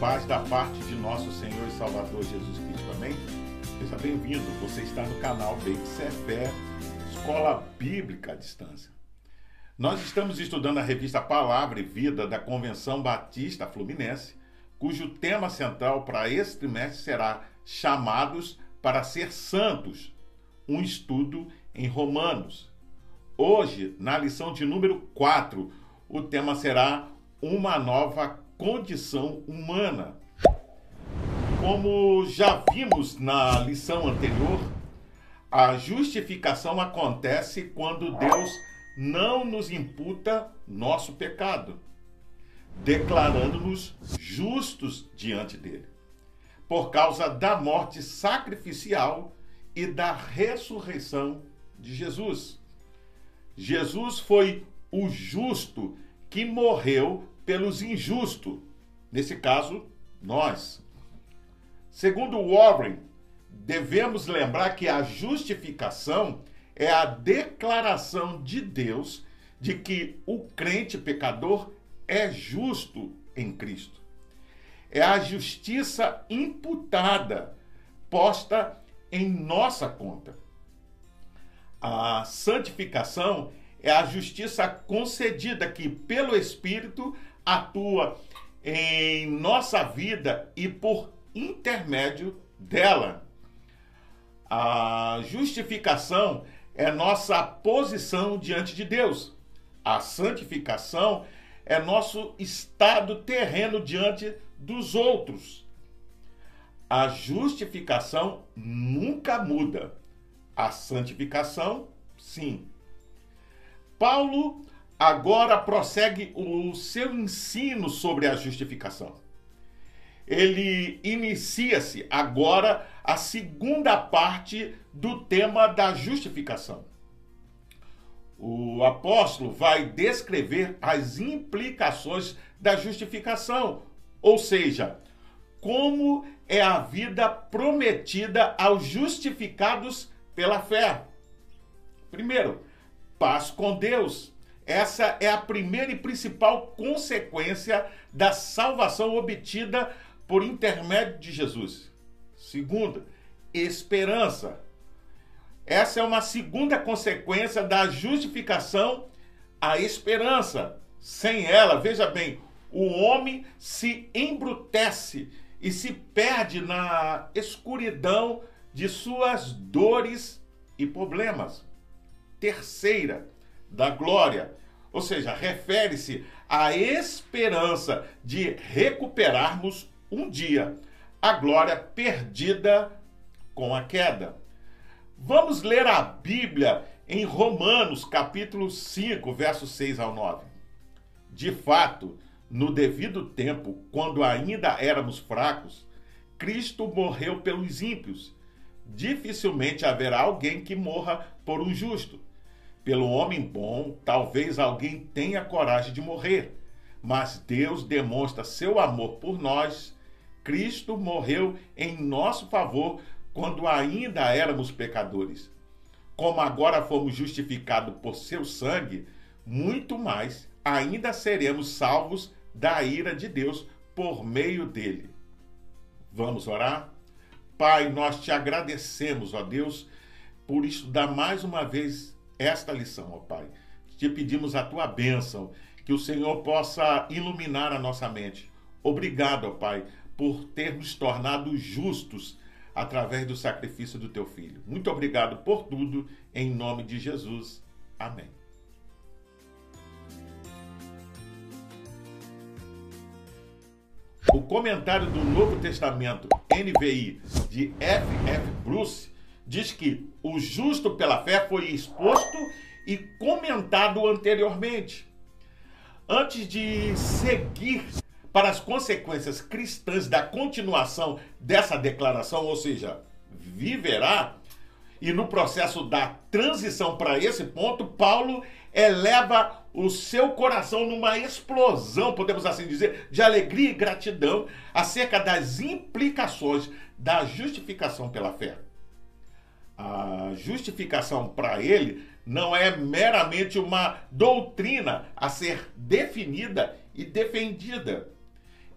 paz da parte de nosso Senhor e Salvador Jesus Cristo. Amém? Seja bem-vindo. Você está no canal Fé, Escola Bíblica à Distância. Nós estamos estudando a revista Palavra e Vida da Convenção Batista Fluminense, cujo tema central para esse trimestre será Chamados para Ser Santos, um estudo em Romanos. Hoje, na lição de número 4, o tema será Uma Nova condição humana. Como já vimos na lição anterior, a justificação acontece quando Deus não nos imputa nosso pecado, declarando-nos justos diante dele, por causa da morte sacrificial e da ressurreição de Jesus. Jesus foi o justo que morreu pelos injustos, nesse caso, nós. Segundo Warren, devemos lembrar que a justificação é a declaração de Deus de que o crente pecador é justo em Cristo. É a justiça imputada, posta em nossa conta. A santificação é a justiça concedida que, pelo Espírito, atua em nossa vida e por intermédio dela. A justificação é nossa posição diante de Deus. A santificação é nosso estado terreno diante dos outros. A justificação nunca muda. A santificação, sim. Paulo agora prossegue o seu ensino sobre a justificação. Ele inicia-se agora a segunda parte do tema da justificação. O apóstolo vai descrever as implicações da justificação, ou seja, como é a vida prometida aos justificados pela fé. Primeiro, paz com Deus. Essa é a primeira e principal consequência da salvação obtida por intermédio de Jesus. Segunda, esperança. Essa é uma segunda consequência da justificação, a esperança. Sem ela, veja bem, o homem se embrutece e se perde na escuridão de suas dores e problemas. Terceira, da glória. Ou seja, refere-se à esperança de recuperarmos um dia a glória perdida com a queda. Vamos ler a Bíblia em Romanos, capítulo 5, versos 6 ao 9. De fato, no devido tempo, quando ainda éramos fracos, Cristo morreu pelos ímpios. Dificilmente haverá alguém que morra por um justo pelo homem bom, talvez alguém tenha coragem de morrer, mas Deus demonstra seu amor por nós. Cristo morreu em nosso favor quando ainda éramos pecadores. Como agora fomos justificados por seu sangue, muito mais ainda seremos salvos da ira de Deus por meio dele. Vamos orar? Pai, nós te agradecemos, ó Deus, por estudar mais uma vez esta lição, ó Pai. Te pedimos a tua bênção, que o Senhor possa iluminar a nossa mente. Obrigado, ó Pai, por ter nos tornado justos através do sacrifício do teu filho. Muito obrigado por tudo, em nome de Jesus. Amém. O comentário do Novo Testamento NVI de F. F. Bruce diz que o justo pela fé foi exposto e comentado anteriormente. Antes de seguir para as consequências cristãs da continuação dessa declaração, ou seja, viverá, e no processo da transição para esse ponto, Paulo eleva o seu coração numa explosão, podemos assim dizer, de alegria e gratidão acerca das implicações da justificação pela fé a justificação para ele não é meramente uma doutrina a ser definida e defendida.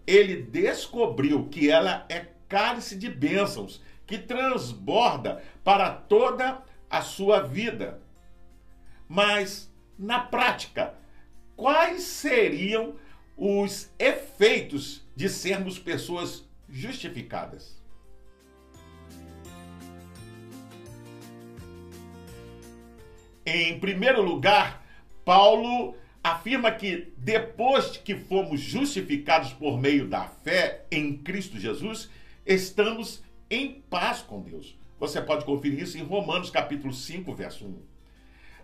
ele descobriu que ela é cálice de bênçãos que transborda para toda a sua vida. Mas, na prática, quais seriam os efeitos de sermos pessoas justificadas? Em primeiro lugar, Paulo afirma que depois que fomos justificados por meio da fé em Cristo Jesus, estamos em paz com Deus. Você pode conferir isso em Romanos capítulo 5, verso 1.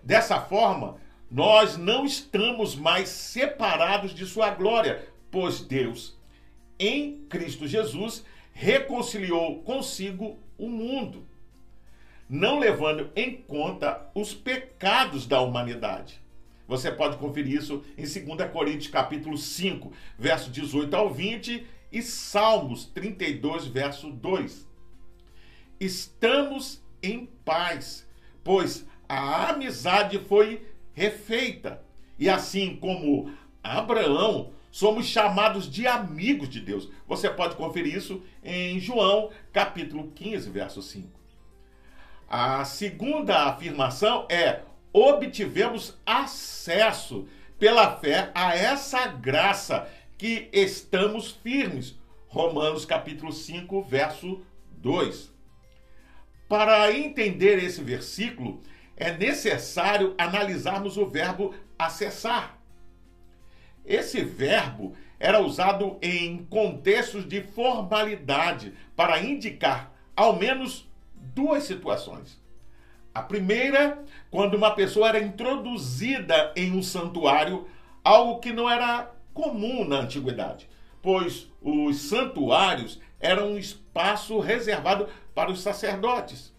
Dessa forma, nós não estamos mais separados de sua glória, pois Deus, em Cristo Jesus, reconciliou consigo o mundo, não levando em conta os pecados da humanidade. Você pode conferir isso em 2 Coríntios capítulo 5, verso 18 ao 20 e Salmos 32, verso 2. Estamos em paz, pois a amizade foi refeita. E assim como Abraão, somos chamados de amigos de Deus. Você pode conferir isso em João, capítulo 15, verso 5. A segunda afirmação é: obtivemos acesso pela fé a essa graça que estamos firmes. Romanos capítulo 5, verso 2. Para entender esse versículo, é necessário analisarmos o verbo acessar. Esse verbo era usado em contextos de formalidade para indicar ao menos duas situações. A primeira, quando uma pessoa era introduzida em um santuário, algo que não era comum na antiguidade, pois os santuários eram um espaço reservado para os sacerdotes.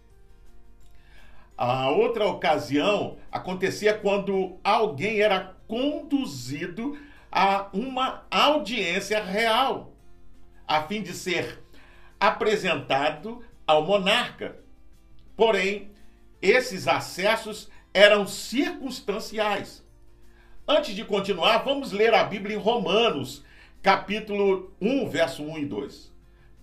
A outra ocasião acontecia quando alguém era conduzido a uma audiência real, a fim de ser apresentado ao monarca. Porém, esses acessos eram circunstanciais. Antes de continuar, vamos ler a Bíblia em Romanos, capítulo 1, verso 1 e 2.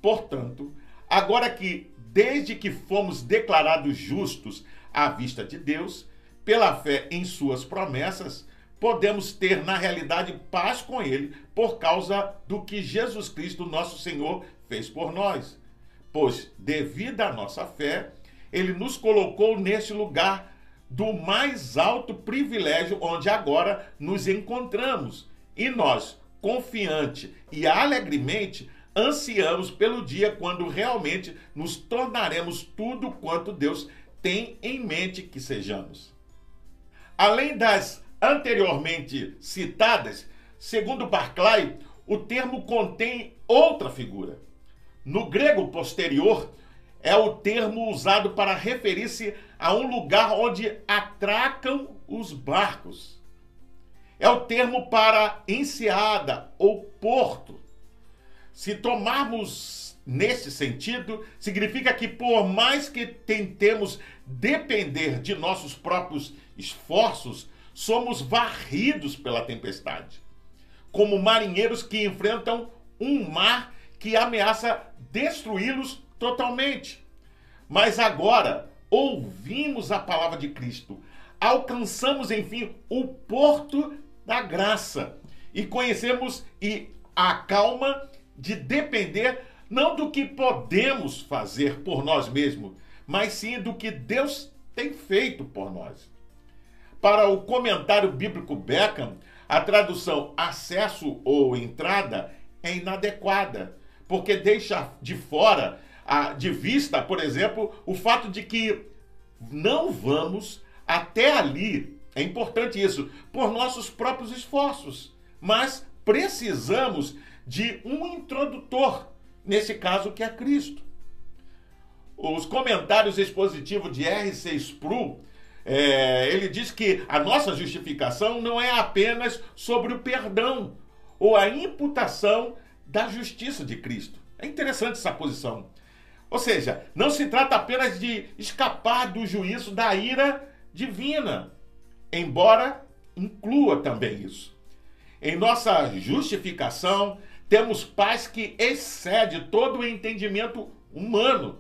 Portanto, agora que, desde que fomos declarados justos à vista de Deus, pela fé em Suas promessas, podemos ter na realidade paz com Ele por causa do que Jesus Cristo, nosso Senhor, fez por nós. Pois, devido à nossa fé, ele nos colocou neste lugar do mais alto privilégio onde agora nos encontramos. E nós, confiante e alegremente, ansiamos pelo dia quando realmente nos tornaremos tudo quanto Deus tem em mente que sejamos. Além das anteriormente citadas, segundo Barclay, o termo contém outra figura. No grego posterior, é o termo usado para referir-se a um lugar onde atracam os barcos. É o termo para enseada ou porto. Se tomarmos nesse sentido, significa que por mais que tentemos depender de nossos próprios esforços, somos varridos pela tempestade, como marinheiros que enfrentam um mar que ameaça destruí-los totalmente. Mas agora ouvimos a palavra de Cristo, alcançamos enfim o porto da graça e conhecemos e a calma de depender não do que podemos fazer por nós mesmos, mas sim do que Deus tem feito por nós. Para o comentário bíblico Beckham, a tradução acesso ou entrada é inadequada, porque deixa de fora de vista, por exemplo, o fato de que não vamos até ali, é importante isso, por nossos próprios esforços, mas precisamos de um introdutor, nesse caso que é Cristo. Os comentários expositivos de R.C. Sproul, é, ele diz que a nossa justificação não é apenas sobre o perdão ou a imputação da justiça de Cristo. É interessante essa posição. Ou seja, não se trata apenas de escapar do juízo da ira divina, embora inclua também isso. Em nossa justificação, temos paz que excede todo o entendimento humano.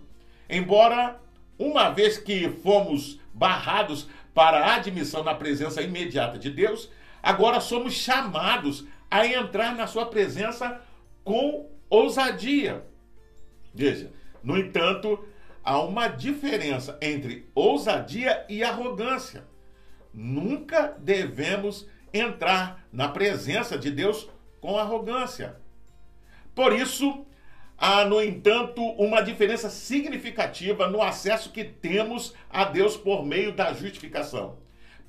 Embora, uma vez que fomos barrados para a admissão na presença imediata de Deus, agora somos chamados a entrar na sua presença com ousadia. Veja, no entanto, há uma diferença entre ousadia e arrogância. Nunca devemos entrar na presença de Deus com arrogância. Por isso, há, no entanto, uma diferença significativa no acesso que temos a Deus por meio da justificação,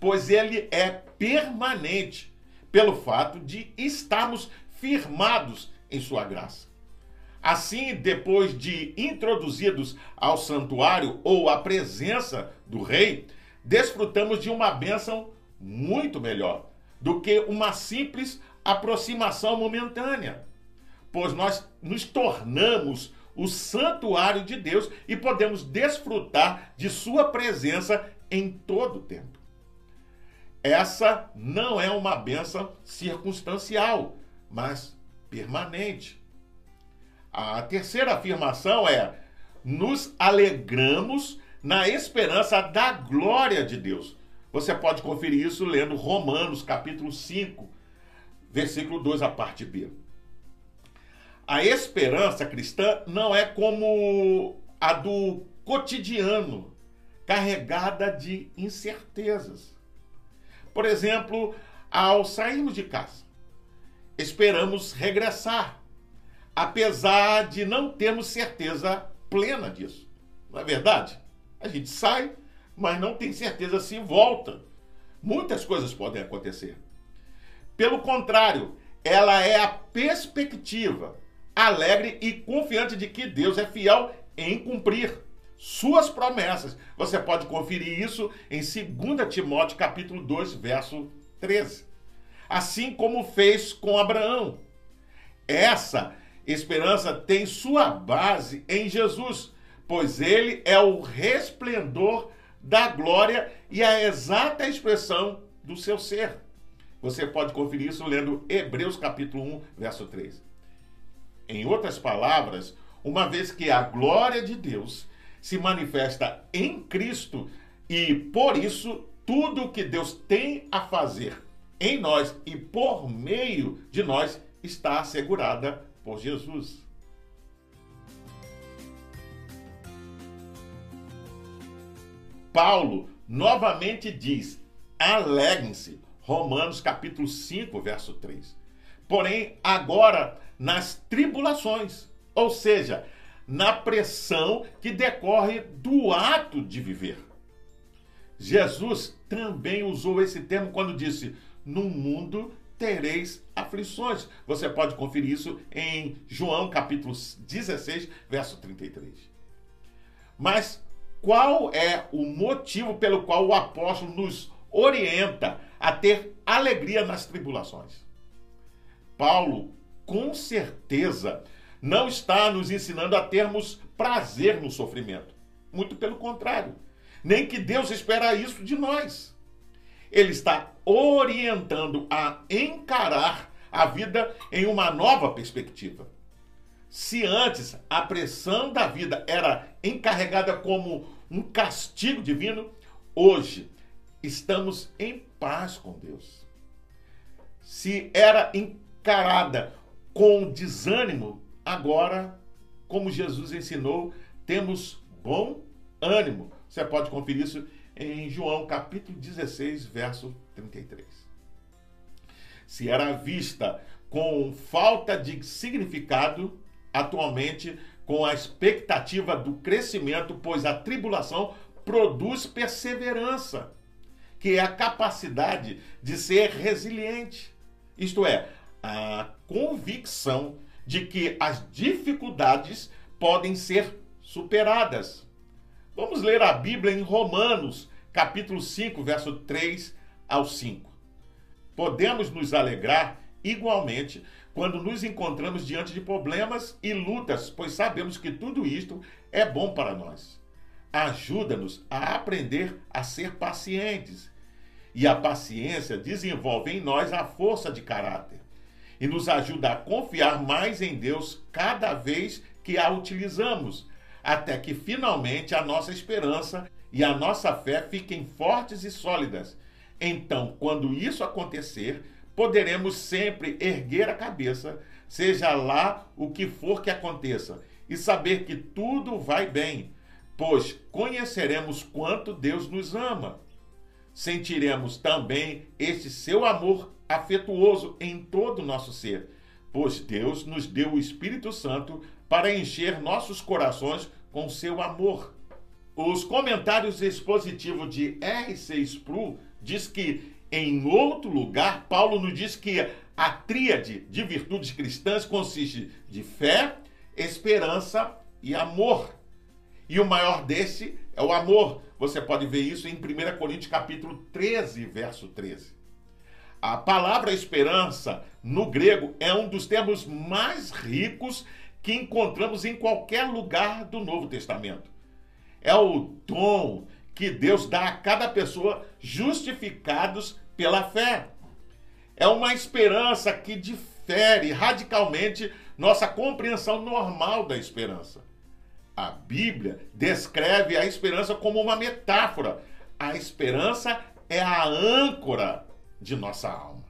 pois ele é permanente pelo fato de estarmos firmados em sua graça. Assim, depois de introduzidos ao santuário ou à presença do rei, desfrutamos de uma bênção muito melhor do que uma simples aproximação momentânea, pois nós nos tornamos o santuário de Deus e podemos desfrutar de sua presença em todo o tempo. Essa não é uma benção circunstancial, mas permanente. A terceira afirmação é: nos alegramos na esperança da glória de Deus. Você pode conferir isso lendo Romanos, capítulo 5, versículo 2, a parte B. A esperança cristã não é como a do cotidiano, carregada de incertezas. Por exemplo, ao sairmos de casa, esperamos regressar, apesar de não termos certeza plena disso. Não é verdade? A gente sai, mas não tem certeza se volta. Muitas coisas podem acontecer. Pelo contrário, ela é a perspectiva alegre e confiante de que Deus é fiel em cumprir suas promessas. Você pode conferir isso em 2 Timóteo capítulo 2, verso 13. Assim como fez com Abraão. Essa esperança tem sua base em Jesus, pois ele é o resplendor da glória e a exata expressão do seu ser. Você pode conferir isso lendo Hebreus capítulo 1, verso 3. Em outras palavras, uma vez que a glória de Deus se manifesta em Cristo e por isso tudo que Deus tem a fazer em nós e por meio de nós está assegurada por Jesus. Paulo novamente diz: alegrem-se. Romanos capítulo 5, verso 3. Porém, agora nas tribulações, ou seja, na pressão que decorre do ato de viver. Jesus também usou esse termo quando disse: No mundo tereis aflições. Você pode conferir isso em João capítulo 16, verso 33. Mas qual é o motivo pelo qual o apóstolo nos orienta a ter alegria nas tribulações? Paulo, com certeza, não está nos ensinando a termos prazer no sofrimento. Muito pelo contrário. Nem que Deus espera isso de nós. Ele está orientando a encarar a vida em uma nova perspectiva. Se antes a pressão da vida era encarregada como um castigo divino, hoje estamos em paz com Deus. Se era encarada com desânimo, Agora, como Jesus ensinou, temos bom ânimo. Você pode conferir isso em João capítulo 16, verso 33. Se era vista com falta de significado, atualmente com a expectativa do crescimento, pois a tribulação produz perseverança, que é a capacidade de ser resiliente. Isto é, a convicção de que as dificuldades podem ser superadas. Vamos ler a Bíblia em Romanos, capítulo 5, verso 3 ao 5. Podemos nos alegrar igualmente quando nos encontramos diante de problemas e lutas, pois sabemos que tudo isto é bom para nós. Ajuda-nos a aprender a ser pacientes. E a paciência desenvolve em nós a força de caráter e nos ajuda a confiar mais em Deus cada vez que a utilizamos, até que finalmente a nossa esperança e a nossa fé fiquem fortes e sólidas. Então, quando isso acontecer, poderemos sempre erguer a cabeça, seja lá o que for que aconteça, e saber que tudo vai bem, pois conheceremos quanto Deus nos ama. Sentiremos também este seu amor afetuoso em todo o nosso ser, pois Deus nos deu o Espírito Santo para encher nossos corações com seu amor. Os comentários expositivos de R.C. Sproul diz que em outro lugar Paulo nos diz que a tríade de virtudes cristãs consiste de fé, esperança e amor. E o maior desse é o amor. Você pode ver isso em 1 Coríntios capítulo 13, verso 13. A palavra esperança no grego é um dos termos mais ricos que encontramos em qualquer lugar do Novo Testamento. É o dom que Deus dá a cada pessoa justificados pela fé. É uma esperança que difere radicalmente nossa compreensão normal da esperança. A Bíblia descreve a esperança como uma metáfora. A esperança é a âncora de nossa alma.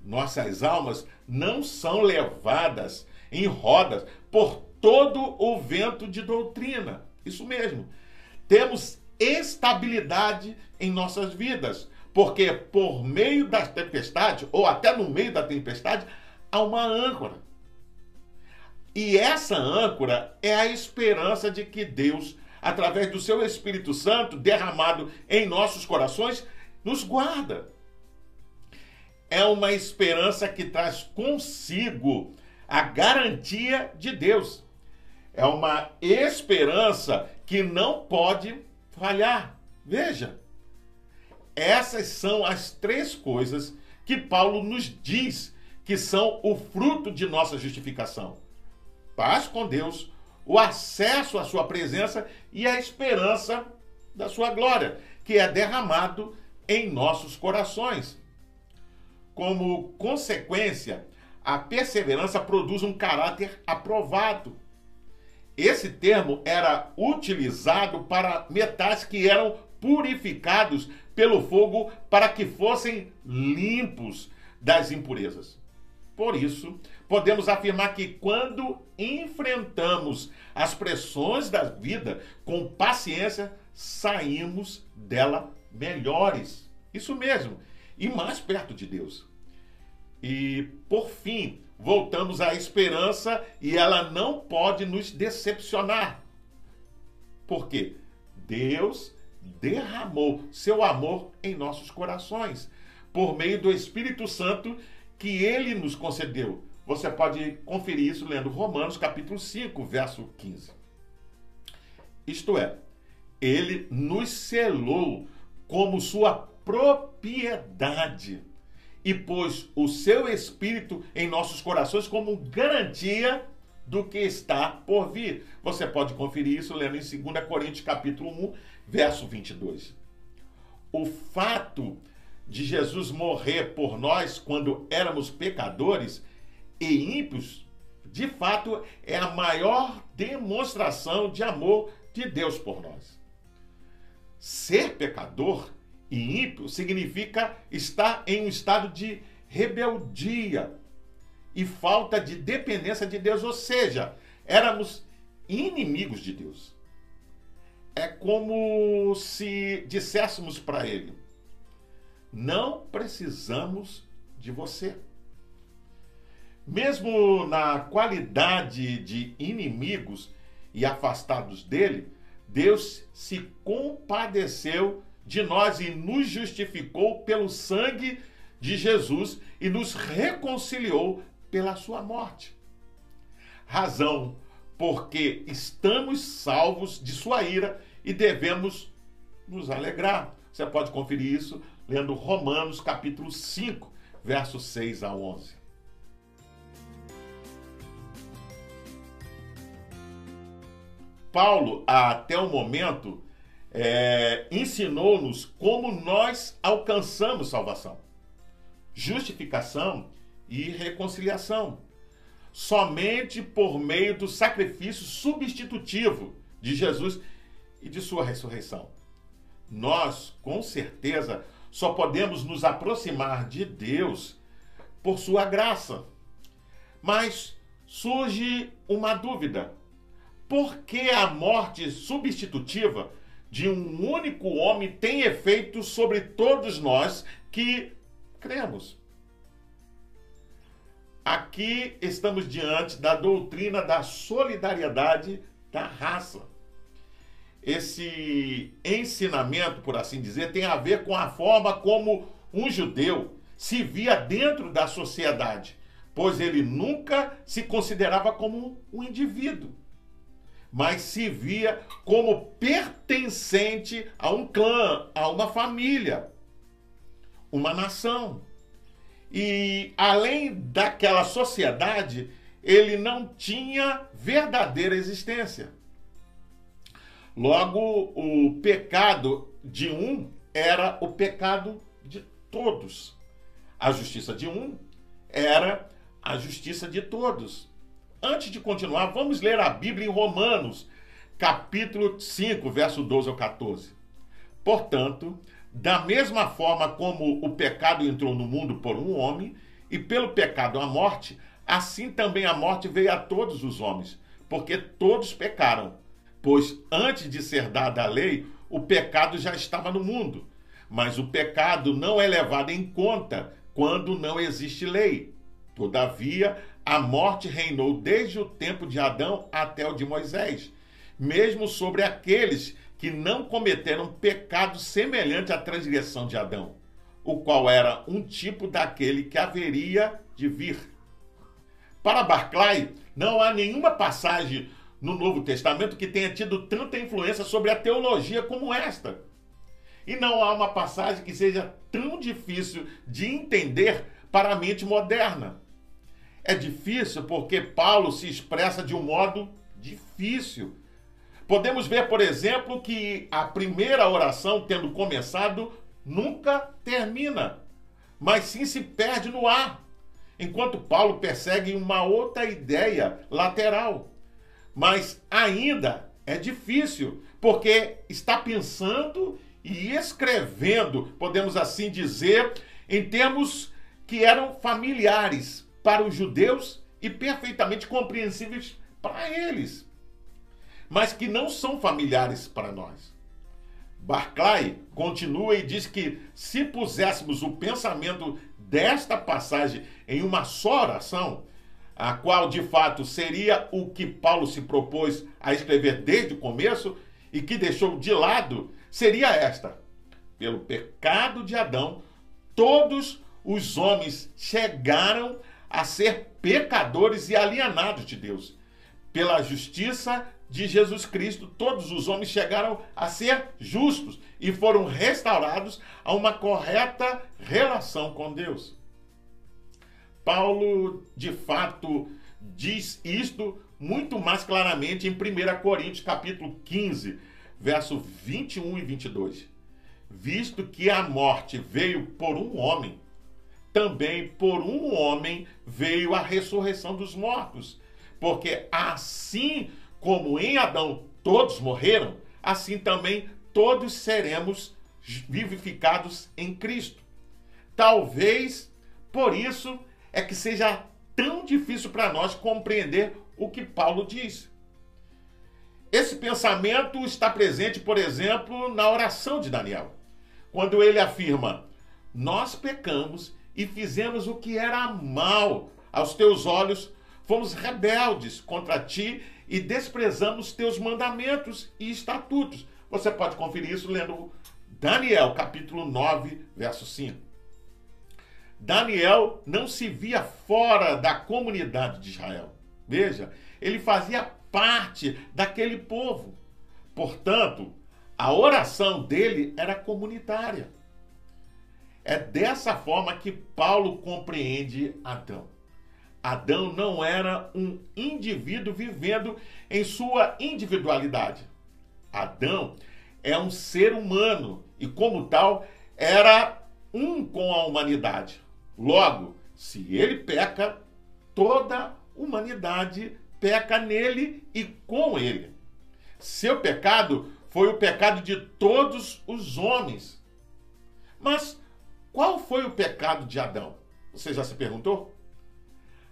Nossas almas não são levadas em rodas por todo o vento de doutrina. Isso mesmo. Temos estabilidade em nossas vidas, porque por meio da tempestade, ou até no meio da tempestade, há uma âncora. E essa âncora é a esperança de que Deus, através do seu Espírito Santo derramado em nossos corações, nos guarda é uma esperança que traz consigo a garantia de Deus. É uma esperança que não pode falhar. Veja, essas são as três coisas que Paulo nos diz que são o fruto de nossa justificação: paz com Deus, o acesso à Sua presença e a esperança da Sua glória, que é derramado em nossos corações. Como consequência, a perseverança produz um caráter aprovado. Esse termo era utilizado para metais que eram purificados pelo fogo para que fossem limpos das impurezas. Por isso, podemos afirmar que quando enfrentamos as pressões da vida com paciência, saímos dela melhores. Isso mesmo, e mais perto de Deus. E, por fim, voltamos à esperança e ela não pode nos decepcionar. Por quê? Deus derramou seu amor em nossos corações por meio do Espírito Santo que ele nos concedeu. Você pode conferir isso lendo Romanos capítulo 5, verso 15. Isto é, ele nos selou como sua propriedade e pôs o seu espírito em nossos corações como garantia do que está por vir. Você pode conferir isso lendo em 2 Coríntios capítulo 1, verso 22. O fato de Jesus morrer por nós quando éramos pecadores e ímpios, de fato é a maior demonstração de amor de Deus por nós. Ser pecador e ímpio significa estar em um estado de rebeldia e falta de dependência de Deus, ou seja, éramos inimigos de Deus. É como se disséssemos para ele: não precisamos de você. Mesmo na qualidade de inimigos e afastados dele, Deus se compadeceu de nós e nos justificou pelo sangue de Jesus e nos reconciliou pela sua morte. Razão porque estamos salvos de sua ira e devemos nos alegrar. Você pode conferir isso lendo Romanos capítulo 5, versos 6 a 11. Paulo, até o momento, é, ensinou-nos como nós alcançamos salvação. Justificação e reconciliação. Somente por meio do sacrifício substitutivo de Jesus e de sua ressurreição. Nós, com certeza, só podemos nos aproximar de Deus por sua graça. Mas surge uma dúvida: por que a morte substitutiva de um único homem tem efeito sobre todos nós que cremos? Aqui estamos diante da doutrina da solidariedade da raça. Esse ensinamento, por assim dizer, tem a ver com a forma como um judeu se via dentro da sociedade, pois ele nunca se considerava como um indivíduo, mas se via como pertencente a um clã, a uma família, uma nação. E além daquela sociedade, ele não tinha verdadeira existência. Logo, o pecado de um era o pecado de todos. A justiça de um era a justiça de todos. Antes de continuar, vamos ler a Bíblia em Romanos, capítulo 5, verso 12 ao 14. Portanto, da mesma forma como o pecado entrou no mundo por um homem, e pelo pecado a morte, assim também a morte veio a todos os homens, porque todos pecaram pois antes de ser dada a lei, o pecado já estava no mundo. Mas o pecado não é levado em conta quando não existe lei. Todavia, a morte reinou desde o tempo de Adão até o de Moisés, mesmo sobre aqueles que não cometeram pecado semelhante à transgressão de Adão, o qual era um tipo daquele que haveria de vir. Para Barclay, não há nenhuma passagem no Novo Testamento que tenha tido tanta influência sobre a teologia como esta. E não há uma passagem que seja tão difícil de entender para a mente moderna. É difícil porque Paulo se expressa de um modo difícil. Podemos ver, por exemplo, que a primeira oração, tendo começado, nunca termina, mas sim se perde no ar, enquanto Paulo persegue uma outra ideia lateral mas ainda é difícil, porque está pensando e escrevendo, podemos assim dizer, em termos que eram familiares para os judeus e perfeitamente compreensíveis para eles, mas que não são familiares para nós. Barclay continua e diz que se puséssemos o pensamento desta passagem em uma só oração, a qual de fato seria o que Paulo se propôs a escrever desde o começo e que deixou de lado, seria esta: pelo pecado de Adão, todos os homens chegaram a ser pecadores e alienados de Deus. Pela justiça de Jesus Cristo, todos os homens chegaram a ser justos e foram restaurados a uma correta relação com Deus. Paulo, de fato, diz isto muito mais claramente em 1 Coríntios, capítulo 15, verso 21 e 22. Visto que a morte veio por um homem, também por um homem veio a ressurreição dos mortos. Porque assim como em Adão todos morreram, assim também todos seremos vivificados em Cristo. Talvez por isso é que seja tão difícil para nós compreender o que Paulo diz. Esse pensamento está presente, por exemplo, na oração de Daniel, quando ele afirma: Nós pecamos e fizemos o que era mal aos teus olhos, fomos rebeldes contra ti e desprezamos teus mandamentos e estatutos. Você pode conferir isso lendo Daniel, capítulo 9, verso 5. Daniel não se via fora da comunidade de Israel. Veja, ele fazia parte daquele povo. Portanto, a oração dele era comunitária. É dessa forma que Paulo compreende Adão. Adão não era um indivíduo vivendo em sua individualidade. Adão é um ser humano e, como tal, era um com a humanidade. Logo, Se ele peca, toda humanidade peca nele e com ele. Seu pecado foi o pecado de todos os homens. Mas qual foi o pecado de Adão? Você já se perguntou?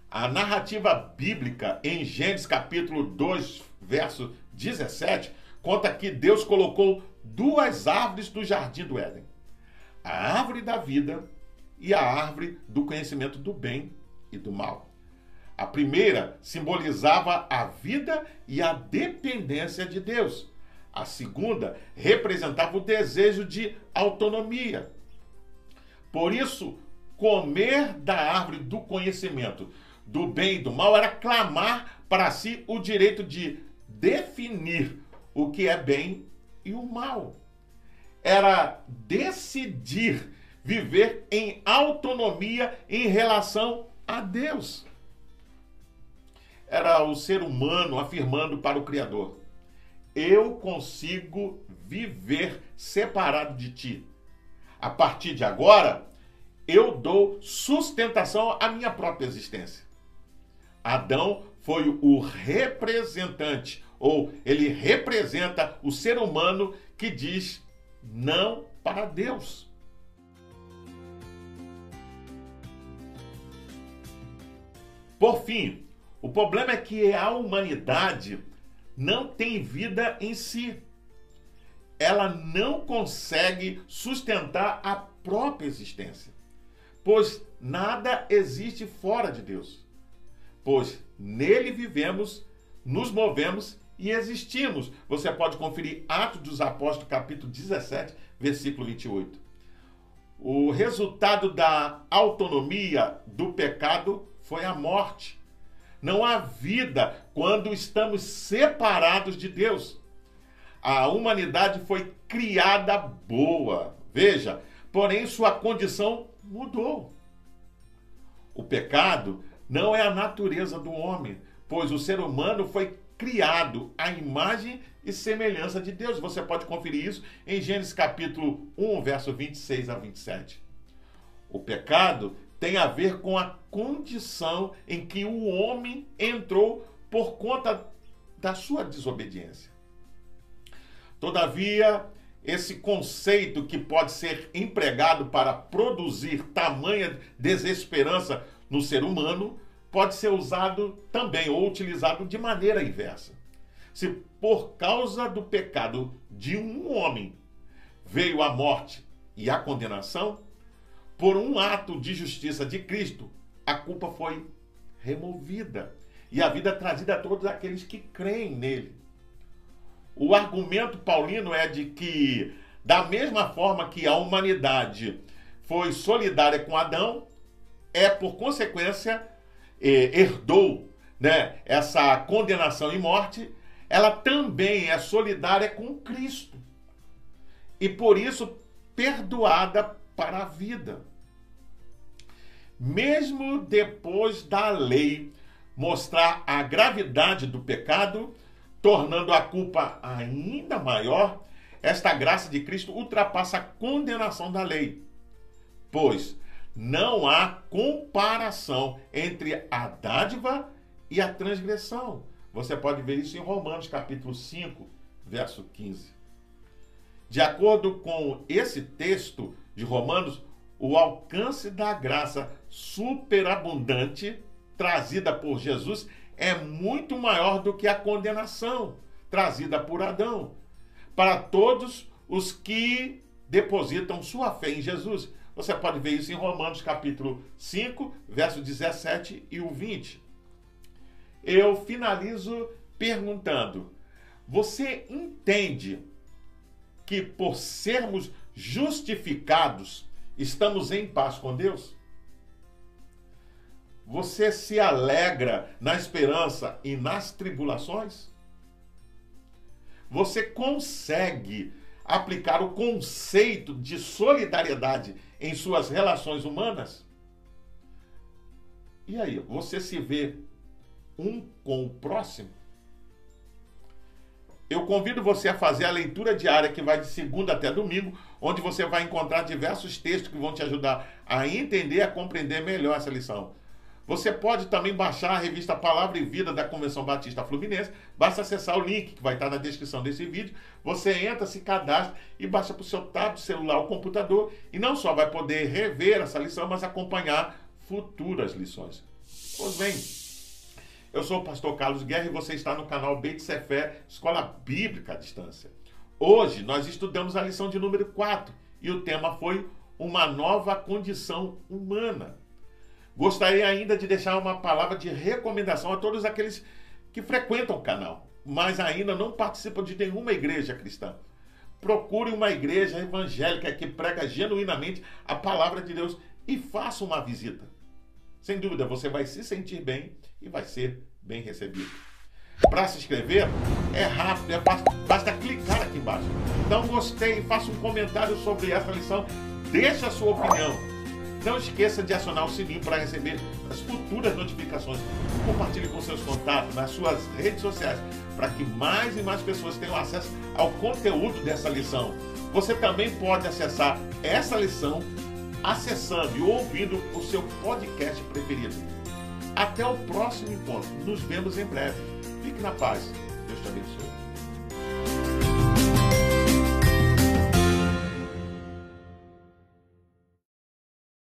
A narrativa bíblica em Gênesis capítulo 2, verso 17, conta que Deus colocou duas árvores no jardim do Éden: a árvore da vida e a árvore do conhecimento do bem e do mal. A primeira simbolizava a vida e a dependência de Deus. A segunda representava o desejo de autonomia. Por isso, comer da árvore do conhecimento do bem e do mal era clamar para si o direito de definir o que é bem e o mal. Era decidir viver em autonomia em relação a Deus. Era o ser humano afirmando para o Criador: Eu consigo viver separado de ti. A partir de agora, eu dou sustentação à minha própria existência. Adão foi o representante, ou ele representa o ser humano que diz não para Deus. Por fim, o problema é que a humanidade não tem vida em si. Ela não consegue sustentar a própria existência, pois nada existe fora de Deus. Pois nele vivemos, nos movemos e existimos. Você pode conferir Atos dos Apóstolos, capítulo 17, versículo 28. O resultado da autonomia do pecado foi a morte. Não há vida quando estamos separados de Deus. A humanidade foi criada boa, veja, porém sua condição mudou. O pecado não é a natureza do homem, pois o ser humano foi criado à imagem e semelhança de Deus. Você pode conferir isso em Gênesis capítulo 1, verso 26 a 27. O pecado tem a ver com a condição em que o homem entrou por conta da sua desobediência. Todavia, esse conceito que pode ser empregado para produzir tamanha desesperança no ser humano pode ser usado também ou utilizado de maneira inversa. Se por causa do pecado de um homem veio a morte e a condenação, por um ato de justiça de Cristo, a culpa foi removida e a vida trazida a todos aqueles que creem nele. O argumento paulino é de que, da mesma forma que a humanidade foi solidária com Adão, é por consequência eh, herdou né, essa condenação e morte, ela também é solidária com Cristo. E por isso perdoada para a vida. Mesmo depois da lei mostrar a gravidade do pecado, tornando a culpa ainda maior, esta graça de Cristo ultrapassa a condenação da lei. Pois não há comparação entre a dádiva e a transgressão. Você pode ver isso em Romanos capítulo 5, verso 15. De acordo com esse texto de Romanos, o alcance da graça superabundante trazida por Jesus é muito maior do que a condenação trazida por Adão. Para todos os que depositam sua fé em Jesus. Você pode ver isso em Romanos capítulo 5, verso 17 e o 20. Eu finalizo perguntando: você entende que por sermos justificados, estamos em paz com Deus? Você se alegra na esperança e nas tribulações? Você consegue aplicar o conceito de solidariedade em suas relações humanas? E aí, você se vê um com o próximo? eu convido você a fazer a leitura diária que vai de segunda até domingo, onde você vai encontrar diversos textos que vão te ajudar a entender e a compreender melhor essa lição. Você pode também baixar a revista Palavra e Vida da Convenção Batista Fluminense. Basta acessar o link que vai estar na descrição desse vídeo. Você entra, se cadastra e baixa para o seu tablet, celular ou computador. E não só vai poder rever essa lição, mas acompanhar futuras lições. Pois bem, eu sou o pastor Carlos Guerra e você está no canal Beit Fé, Escola Bíblica à Distância. Hoje nós estudamos a lição de número 4 e o tema foi uma nova condição humana. Gostaria ainda de deixar uma palavra de recomendação a todos aqueles que frequentam o canal, mas ainda não participam de nenhuma igreja cristã. Procure uma igreja evangélica que prega genuinamente a palavra de Deus e faça uma visita. Sem dúvida, você vai se sentir bem e vai ser bem recebido. Para se inscrever, é rápido, é fácil, basta clicar aqui embaixo. Um gostei, faça um comentário sobre essa lição, deixe a sua opinião. Não esqueça de acionar o sininho para receber as futuras notificações. Compartilhe com seus contatos nas suas redes sociais para que mais e mais pessoas tenham acesso ao conteúdo dessa lição. Você também pode acessar essa lição acessando e ouvindo o seu podcast preferido. Até o próximo encontro. Nos vemos em breve. Fique na paz.